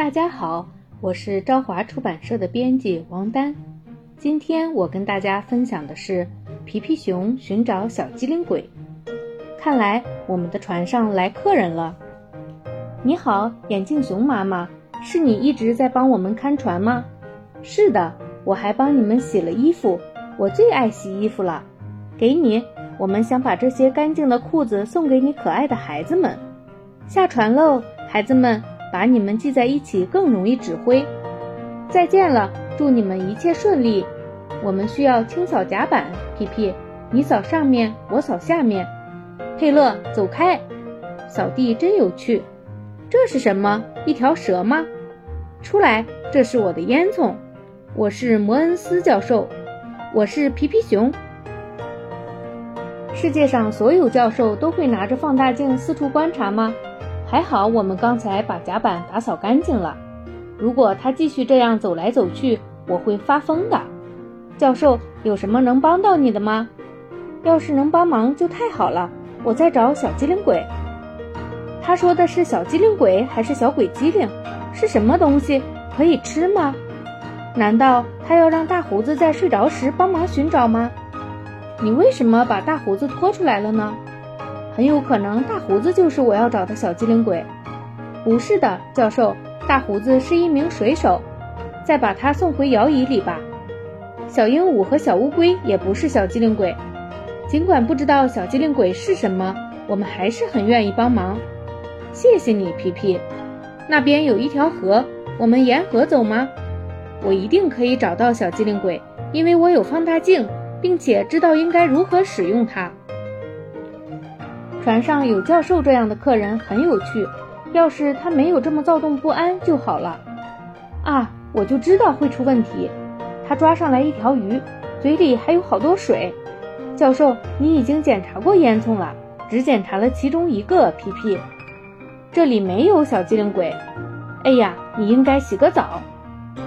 大家好，我是朝华出版社的编辑王丹。今天我跟大家分享的是皮皮熊寻找小机灵鬼。看来我们的船上来客人了。你好，眼镜熊妈妈，是你一直在帮我们看船吗？是的，我还帮你们洗了衣服，我最爱洗衣服了。给你，我们想把这些干净的裤子送给你可爱的孩子们。下船喽，孩子们，把你们系在一起更容易指挥。再见了，祝你们一切顺利。我们需要清扫甲板，皮皮，你扫上面，我扫下面。佩勒，走开！扫地真有趣。这是什么？一条蛇吗？出来，这是我的烟囱。我是摩恩斯教授，我是皮皮熊。世界上所有教授都会拿着放大镜四处观察吗？还好，我们刚才把甲板打扫干净了。如果他继续这样走来走去，我会发疯的。教授，有什么能帮到你的吗？要是能帮忙就太好了。我在找小机灵鬼。他说的是小机灵鬼还是小鬼机灵？是什么东西？可以吃吗？难道他要让大胡子在睡着时帮忙寻找吗？你为什么把大胡子拖出来了呢？很有可能大胡子就是我要找的小机灵鬼。不是的，教授，大胡子是一名水手。再把他送回摇椅里吧。小鹦鹉和小乌龟也不是小机灵鬼。尽管不知道小机灵鬼是什么，我们还是很愿意帮忙。谢谢你，皮皮。那边有一条河，我们沿河走吗？我一定可以找到小机灵鬼，因为我有放大镜，并且知道应该如何使用它。船上有教授这样的客人很有趣，要是他没有这么躁动不安就好了。啊，我就知道会出问题。他抓上来一条鱼，嘴里还有好多水。教授，你已经检查过烟囱了，只检查了其中一个。皮皮，这里没有小机灵鬼。哎呀，你应该洗个澡。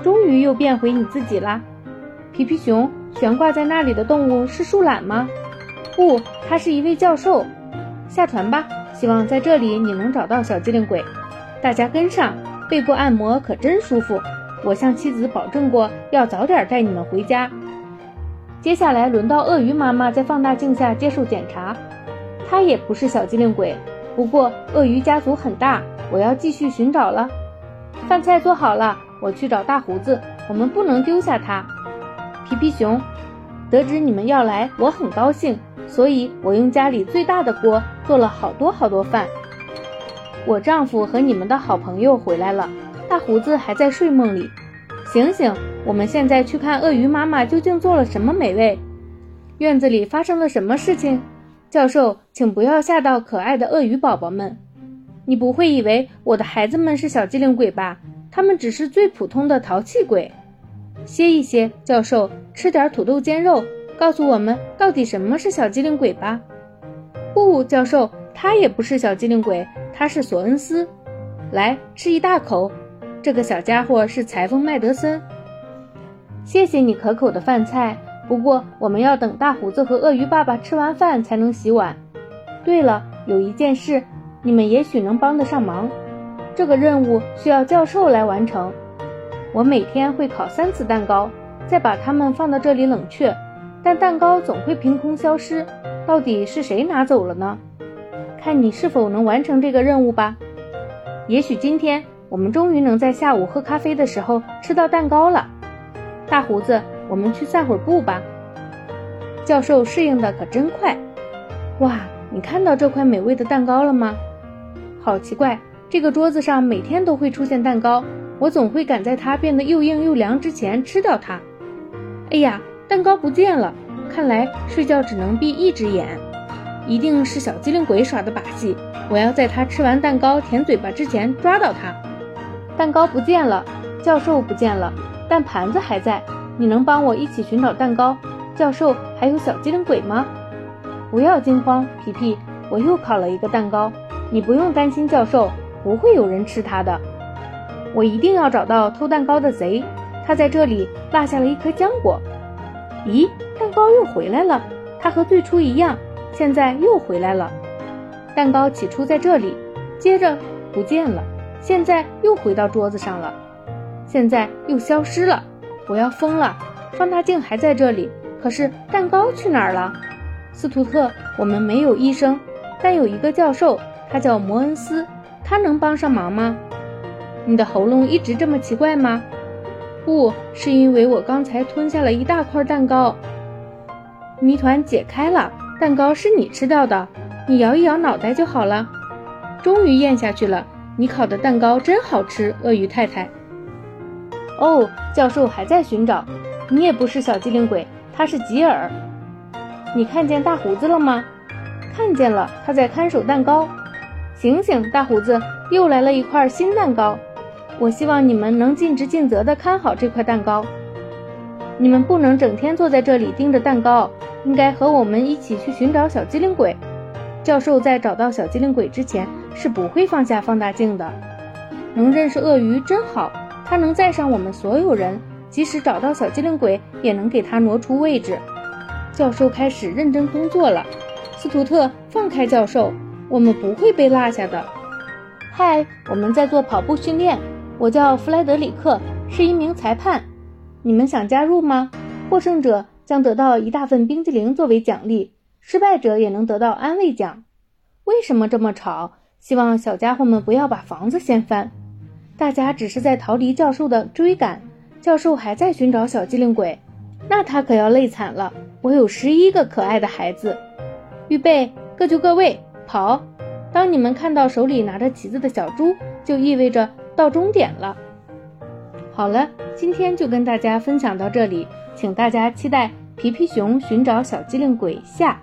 终于又变回你自己啦。皮皮熊，悬挂在那里的动物是树懒吗？不，他是一位教授。下船吧，希望在这里你能找到小机灵鬼。大家跟上，背部按摩可真舒服。我向妻子保证过，要早点带你们回家。接下来轮到鳄鱼妈妈在放大镜下接受检查，她也不是小机灵鬼。不过鳄鱼家族很大，我要继续寻找了。饭菜做好了，我去找大胡子。我们不能丢下他。皮皮熊，得知你们要来，我很高兴。所以我用家里最大的锅做了好多好多饭。我丈夫和你们的好朋友回来了，大胡子还在睡梦里。醒醒，我们现在去看鳄鱼妈妈究竟做了什么美味。院子里发生了什么事情？教授，请不要吓到可爱的鳄鱼宝宝们。你不会以为我的孩子们是小机灵鬼吧？他们只是最普通的淘气鬼。歇一歇，教授，吃点土豆煎肉。告诉我们到底什么是小机灵鬼吧。不，教授，他也不是小机灵鬼，他是索恩斯。来吃一大口，这个小家伙是裁缝麦德森。谢谢你可口的饭菜，不过我们要等大胡子和鳄鱼爸爸吃完饭才能洗碗。对了，有一件事，你们也许能帮得上忙。这个任务需要教授来完成。我每天会烤三次蛋糕，再把它们放到这里冷却。但蛋糕总会凭空消失，到底是谁拿走了呢？看你是否能完成这个任务吧。也许今天我们终于能在下午喝咖啡的时候吃到蛋糕了。大胡子，我们去散会儿步吧。教授适应的可真快。哇，你看到这块美味的蛋糕了吗？好奇怪，这个桌子上每天都会出现蛋糕，我总会赶在它变得又硬又凉之前吃掉它。哎呀！蛋糕不见了，看来睡觉只能闭一只眼，一定是小机灵鬼耍的把戏。我要在他吃完蛋糕舔嘴巴之前抓到他。蛋糕不见了，教授不见了，但盘子还在。你能帮我一起寻找蛋糕？教授还有小机灵鬼吗？不要惊慌，皮皮，我又烤了一个蛋糕。你不用担心，教授不会有人吃它的。我一定要找到偷蛋糕的贼，他在这里落下了一颗浆果。咦，蛋糕又回来了，它和最初一样，现在又回来了。蛋糕起初在这里，接着不见了，现在又回到桌子上了，现在又消失了。我要疯了！放大镜还在这里，可是蛋糕去哪儿了？斯图特，我们没有医生，但有一个教授，他叫摩恩斯，他能帮上忙吗？你的喉咙一直这么奇怪吗？不是因为我刚才吞下了一大块蛋糕。谜团解开了，蛋糕是你吃掉的，你摇一摇脑袋就好了。终于咽下去了，你烤的蛋糕真好吃，鳄鱼太太。哦，教授还在寻找，你也不是小机灵鬼，他是吉尔。你看见大胡子了吗？看见了，他在看守蛋糕。醒醒，大胡子，又来了一块新蛋糕。我希望你们能尽职尽责地看好这块蛋糕。你们不能整天坐在这里盯着蛋糕，应该和我们一起去寻找小机灵鬼。教授在找到小机灵鬼之前是不会放下放大镜的。能认识鳄鱼真好。他能载上我们所有人，即使找到小机灵鬼，也能给他挪出位置。教授开始认真工作了。斯图特，放开教授，我们不会被落下的。嗨，我们在做跑步训练。我叫弗莱德里克，是一名裁判。你们想加入吗？获胜者将得到一大份冰激凌作为奖励，失败者也能得到安慰奖。为什么这么吵？希望小家伙们不要把房子掀翻。大家只是在逃离教授的追赶，教授还在寻找小机灵鬼，那他可要累惨了。我有十一个可爱的孩子，预备，各就各位，跑！当你们看到手里拿着旗子的小猪，就意味着到终点了。好了，今天就跟大家分享到这里，请大家期待《皮皮熊寻找小机灵鬼》下。